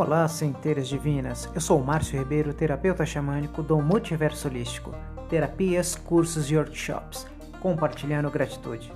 Olá, centeiras divinas. Eu sou Márcio Ribeiro, terapeuta xamânico do Multiverso Holístico. Terapias, cursos e workshops. Compartilhando gratitude.